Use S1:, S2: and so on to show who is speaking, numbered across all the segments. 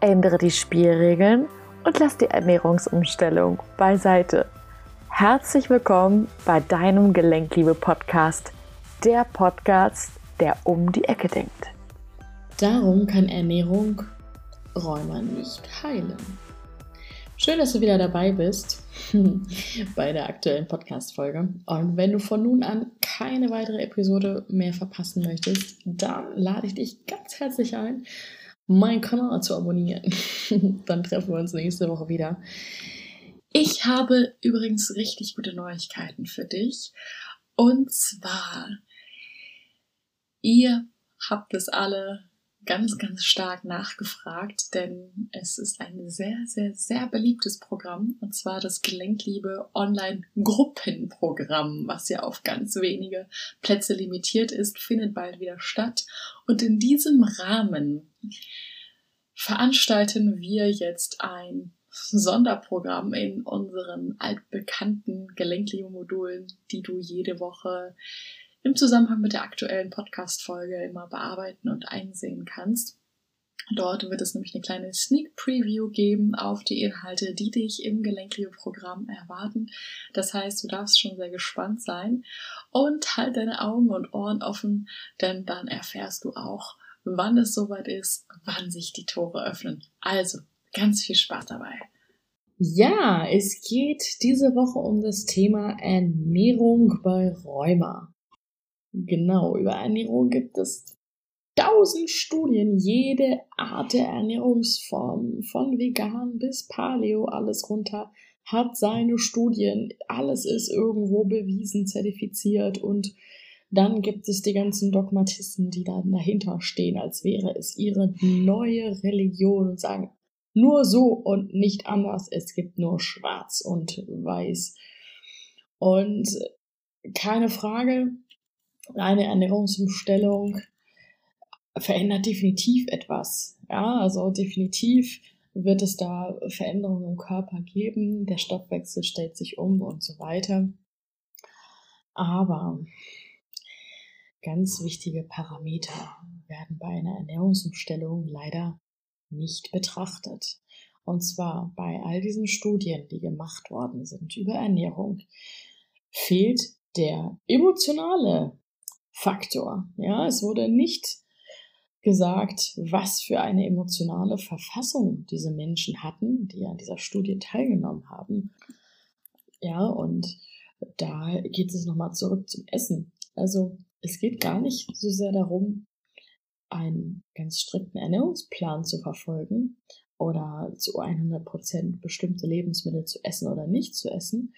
S1: ändere die Spielregeln und lass die Ernährungsumstellung beiseite. Herzlich willkommen bei deinem Gelenkliebe-Podcast, der Podcast, der um die Ecke denkt.
S2: Darum kann Ernährung Rheuma nicht heilen. Schön, dass du wieder dabei bist bei der aktuellen Podcast-Folge. Und wenn du von nun an keine weitere Episode mehr verpassen möchtest, dann lade ich dich ganz herzlich ein, meinen Kanal zu abonnieren. dann treffen wir uns nächste Woche wieder. Ich habe übrigens richtig gute Neuigkeiten für dich. Und zwar, ihr habt es alle ganz, ganz stark nachgefragt, denn es ist ein sehr, sehr, sehr beliebtes Programm und zwar das Gelenkliebe Online-Gruppenprogramm, was ja auf ganz wenige Plätze limitiert ist, findet bald wieder statt. Und in diesem Rahmen veranstalten wir jetzt ein Sonderprogramm in unseren altbekannten Gelenkliebe-Modulen, die du jede Woche im Zusammenhang mit der aktuellen Podcast-Folge immer bearbeiten und einsehen kannst. Dort wird es nämlich eine kleine Sneak Preview geben auf die Inhalte, die dich im Gelenkliebe-Programm erwarten. Das heißt, du darfst schon sehr gespannt sein und halt deine Augen und Ohren offen, denn dann erfährst du auch, wann es soweit ist, wann sich die Tore öffnen. Also, ganz viel Spaß dabei. Ja, es geht diese Woche um das Thema Ernährung bei Rheuma. Genau, über Ernährung gibt es tausend Studien, jede Art der Ernährungsform, von vegan bis Paleo, alles runter, hat seine Studien, alles ist irgendwo bewiesen, zertifiziert und dann gibt es die ganzen Dogmatisten, die dann dahinter stehen, als wäre es ihre neue Religion und sagen, nur so und nicht anders, es gibt nur schwarz und weiß. Und keine Frage, eine Ernährungsumstellung verändert definitiv etwas. Ja, also definitiv wird es da Veränderungen im Körper geben, der Stoffwechsel stellt sich um und so weiter. Aber ganz wichtige Parameter werden bei einer Ernährungsumstellung leider nicht betrachtet. Und zwar bei all diesen Studien, die gemacht worden sind über Ernährung, fehlt der emotionale Faktor. Ja, es wurde nicht gesagt, was für eine emotionale Verfassung diese Menschen hatten, die an dieser Studie teilgenommen haben. Ja, und da geht es nochmal zurück zum Essen. Also es geht gar nicht so sehr darum, einen ganz strikten Ernährungsplan zu verfolgen oder zu 100 Prozent bestimmte Lebensmittel zu essen oder nicht zu essen,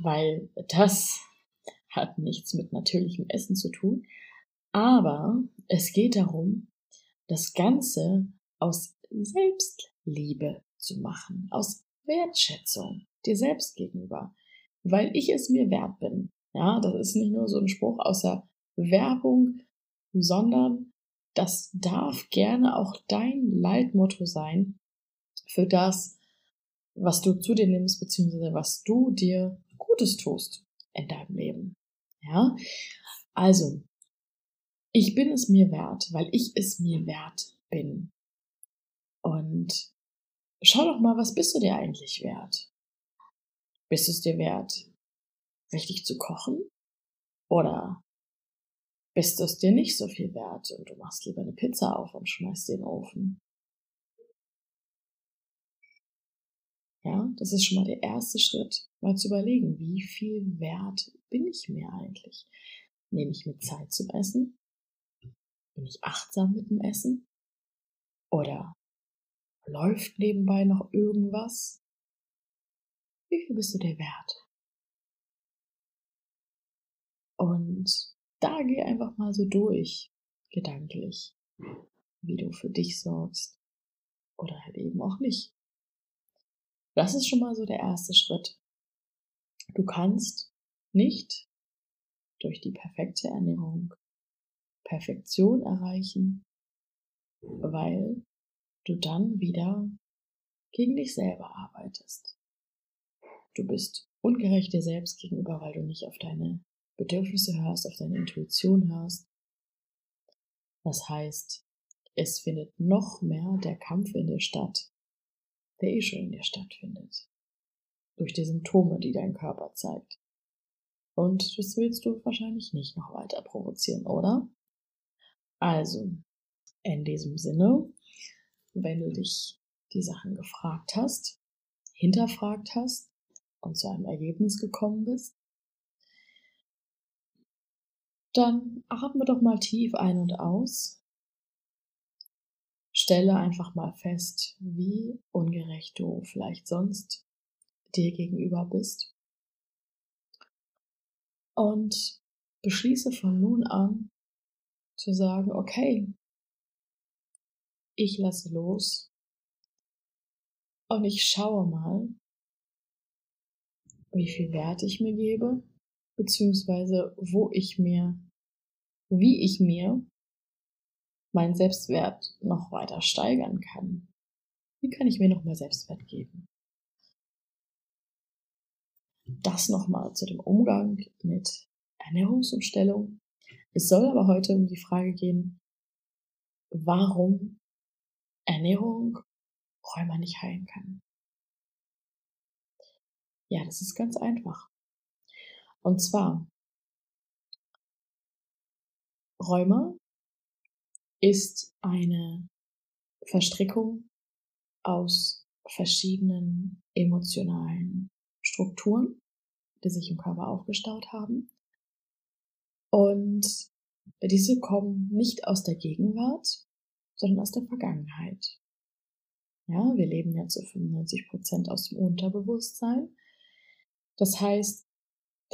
S2: weil das hat nichts mit natürlichem Essen zu tun. Aber es geht darum, das Ganze aus Selbstliebe zu machen, aus Wertschätzung dir selbst gegenüber, weil ich es mir wert bin. Ja, das ist nicht nur so ein Spruch außer Werbung, sondern das darf gerne auch dein Leitmotto sein für das, was du zu dir nimmst, beziehungsweise was du dir Gutes tust in deinem Leben. Ja, also, ich bin es mir wert, weil ich es mir wert bin. Und schau doch mal, was bist du dir eigentlich wert? Bist es dir wert, richtig zu kochen? Oder bist du es dir nicht so viel wert und du machst lieber eine Pizza auf und schmeißt den Ofen? Ja, das ist schon mal der erste Schritt, mal zu überlegen, wie viel wert bin ich mir eigentlich? Nehme ich mir Zeit zum Essen? Bin ich achtsam mit dem Essen? Oder läuft nebenbei noch irgendwas? Wie viel bist du dir wert? Und da geh einfach mal so durch, gedanklich, wie du für dich sorgst. Oder halt eben auch nicht. Das ist schon mal so der erste Schritt. Du kannst nicht durch die perfekte Ernährung Perfektion erreichen, weil du dann wieder gegen dich selber arbeitest. Du bist ungerecht dir selbst gegenüber, weil du nicht auf deine Bedürfnisse hörst, auf deine Intuition hörst. Das heißt, es findet noch mehr der Kampf in dir statt, der eh schon in dir stattfindet. Durch die Symptome, die dein Körper zeigt. Und das willst du wahrscheinlich nicht noch weiter provozieren, oder? Also, in diesem Sinne, wenn du dich die Sachen gefragt hast, hinterfragt hast und zu einem Ergebnis gekommen bist, dann atme doch mal tief ein und aus. Stelle einfach mal fest, wie ungerecht du vielleicht sonst dir gegenüber bist. Und beschließe von nun an zu sagen, okay, ich lasse los und ich schaue mal, wie viel Wert ich mir gebe, beziehungsweise wo ich mir, wie ich mir meinen Selbstwert noch weiter steigern kann. Wie kann ich mir noch mehr Selbstwert geben? Das nochmal zu dem Umgang mit Ernährungsumstellung. Es soll aber heute um die Frage gehen, warum Ernährung Rheuma nicht heilen kann. Ja, das ist ganz einfach. Und zwar, Rheuma ist eine Verstrickung aus verschiedenen emotionalen Strukturen, die sich im Körper aufgestaut haben. Und diese kommen nicht aus der Gegenwart, sondern aus der Vergangenheit. Ja, wir leben ja zu 95 Prozent aus dem Unterbewusstsein. Das heißt,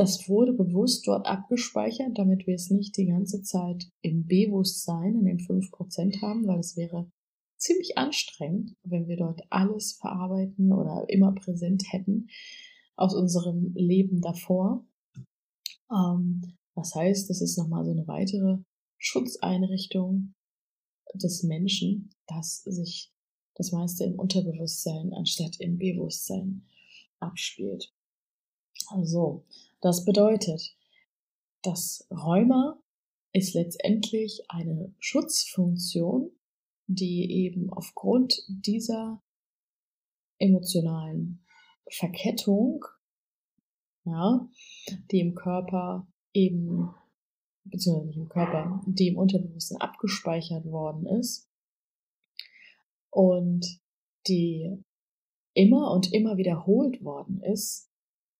S2: das wurde bewusst dort abgespeichert, damit wir es nicht die ganze Zeit im Bewusstsein in den 5 Prozent haben, weil es wäre ziemlich anstrengend, wenn wir dort alles verarbeiten oder immer präsent hätten aus unserem Leben davor. Ähm, das heißt, das ist nochmal so eine weitere Schutzeinrichtung des Menschen, dass sich das meiste im Unterbewusstsein anstatt im Bewusstsein abspielt. Also, das bedeutet, das Rheuma ist letztendlich eine Schutzfunktion, die eben aufgrund dieser emotionalen Verkettung, ja, die im Körper eben, beziehungsweise nicht im Körper, die im Unterbewusstsein abgespeichert worden ist, und die immer und immer wiederholt worden ist,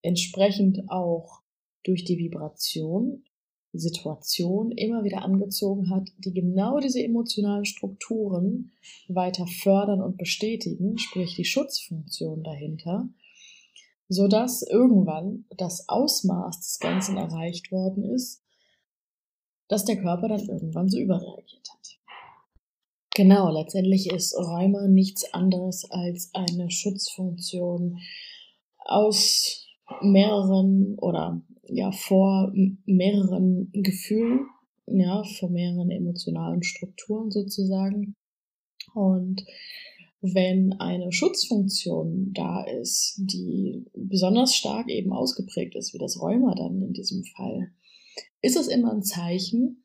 S2: entsprechend auch durch die Vibration Situation immer wieder angezogen hat, die genau diese emotionalen Strukturen weiter fördern und bestätigen, sprich die Schutzfunktion dahinter, so dass irgendwann das Ausmaß des Ganzen erreicht worden ist, dass der Körper dann irgendwann so überreagiert hat. Genau, letztendlich ist Rheuma nichts anderes als eine Schutzfunktion aus mehreren oder ja vor mehreren Gefühlen, ja, vor mehreren emotionalen Strukturen sozusagen. Und wenn eine Schutzfunktion da ist, die besonders stark eben ausgeprägt ist, wie das Rheuma dann in diesem Fall, ist es immer ein Zeichen,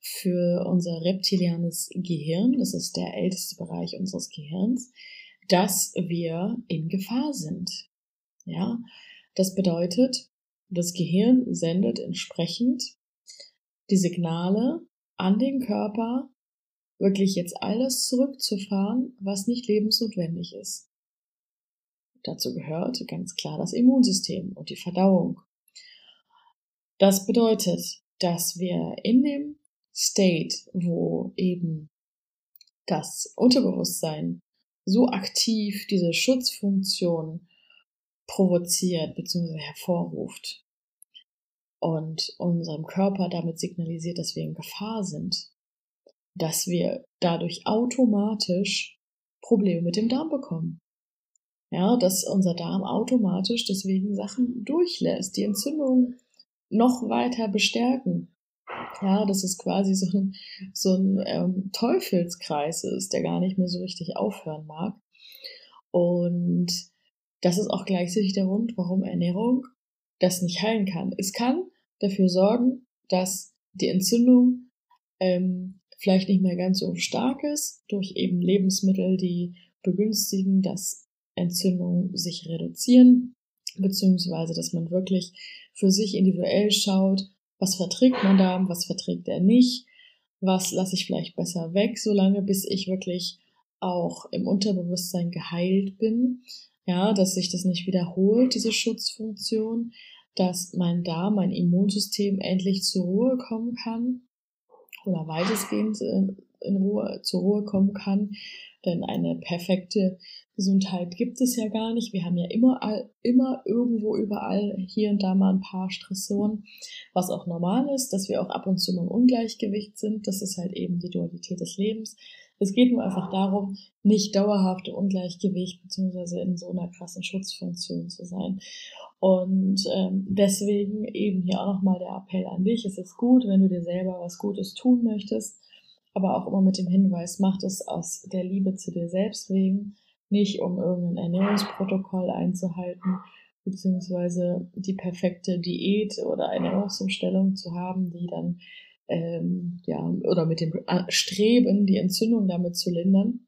S2: für unser reptilianes Gehirn, das ist der älteste Bereich unseres Gehirns, dass wir in Gefahr sind. Ja, das bedeutet, das Gehirn sendet entsprechend die Signale an den Körper, wirklich jetzt alles zurückzufahren, was nicht lebensnotwendig ist. Dazu gehört ganz klar das Immunsystem und die Verdauung. Das bedeutet, dass wir in dem State, wo eben das Unterbewusstsein so aktiv diese Schutzfunktion provoziert bzw. hervorruft und unserem Körper damit signalisiert, dass wir in Gefahr sind, dass wir dadurch automatisch Probleme mit dem Darm bekommen. Ja, dass unser Darm automatisch deswegen Sachen durchlässt, die Entzündung noch weiter bestärken, ja, dass es quasi so ein, so ein ähm, Teufelskreis ist, der gar nicht mehr so richtig aufhören mag. Und das ist auch gleichzeitig der Grund, warum Ernährung das nicht heilen kann. Es kann dafür sorgen, dass die Entzündung ähm, vielleicht nicht mehr ganz so stark ist, durch eben Lebensmittel, die begünstigen, dass Entzündungen sich reduzieren, beziehungsweise dass man wirklich für sich individuell schaut, was verträgt mein Darm, was verträgt er nicht, was lasse ich vielleicht besser weg, solange bis ich wirklich auch im Unterbewusstsein geheilt bin. Ja, dass sich das nicht wiederholt, diese Schutzfunktion, dass mein Darm, mein Immunsystem endlich zur Ruhe kommen kann oder weitestgehend äh, in Ruhe, zur Ruhe kommen kann. Denn eine perfekte Gesundheit gibt es ja gar nicht. Wir haben ja immer, immer irgendwo überall hier und da mal ein paar Stressoren, was auch normal ist, dass wir auch ab und zu mal im Ungleichgewicht sind. Das ist halt eben die Dualität des Lebens. Es geht nur einfach darum, nicht dauerhaft Ungleichgewicht beziehungsweise in so einer krassen Schutzfunktion zu sein. Und ähm, deswegen eben hier auch nochmal der Appell an dich. Es ist gut, wenn du dir selber was Gutes tun möchtest aber auch immer mit dem Hinweis, mach es aus der Liebe zu dir selbst wegen, nicht um irgendein Ernährungsprotokoll einzuhalten, beziehungsweise die perfekte Diät oder Ernährungsumstellung zu haben, die dann, ähm, ja, oder mit dem Streben, die Entzündung damit zu lindern.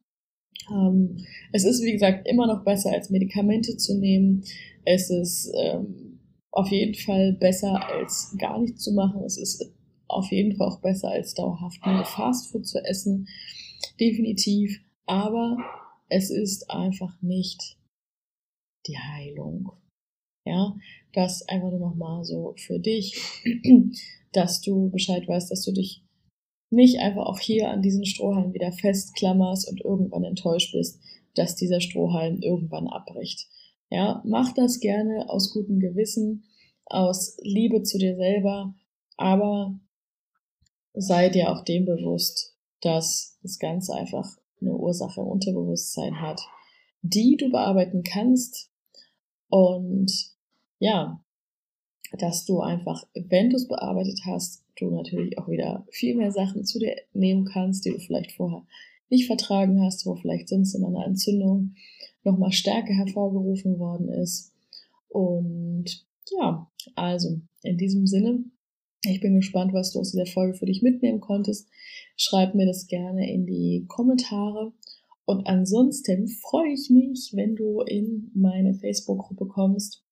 S2: Ähm, es ist, wie gesagt, immer noch besser, als Medikamente zu nehmen. Es ist ähm, auf jeden Fall besser, als gar nichts zu machen. Es ist auf jeden Fall auch besser als dauerhaft nur Fastfood zu essen. Definitiv. Aber es ist einfach nicht die Heilung. Ja, das einfach nur nochmal so für dich, dass du Bescheid weißt, dass du dich nicht einfach auch hier an diesen Strohhalm wieder festklammerst und irgendwann enttäuscht bist, dass dieser Strohhalm irgendwann abbricht. Ja, mach das gerne aus gutem Gewissen, aus Liebe zu dir selber, aber sei dir auch dem bewusst, dass das Ganze einfach eine Ursache im Unterbewusstsein hat, die du bearbeiten kannst. Und ja, dass du einfach, wenn du es bearbeitet hast, du natürlich auch wieder viel mehr Sachen zu dir nehmen kannst, die du vielleicht vorher nicht vertragen hast, wo vielleicht sonst in einer Entzündung nochmal stärker hervorgerufen worden ist. Und ja, also in diesem Sinne ich bin gespannt, was du aus dieser Folge für dich mitnehmen konntest. Schreib mir das gerne in die Kommentare. Und ansonsten freue ich mich, wenn du in meine Facebook-Gruppe kommst.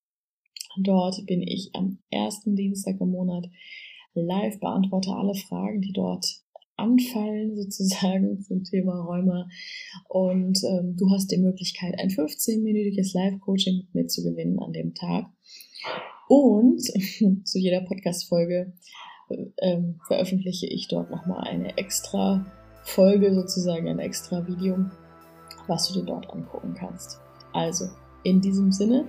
S2: Dort bin ich am ersten Dienstag im Monat live, beantworte alle Fragen, die dort anfallen, sozusagen zum Thema Rheuma. Und ähm, du hast die Möglichkeit, ein 15-minütiges Live-Coaching mit mir zu gewinnen an dem Tag. Und zu jeder Podcast-Folge ähm, veröffentliche ich dort nochmal eine extra Folge, sozusagen ein extra Video, was du dir dort angucken kannst. Also, in diesem Sinne,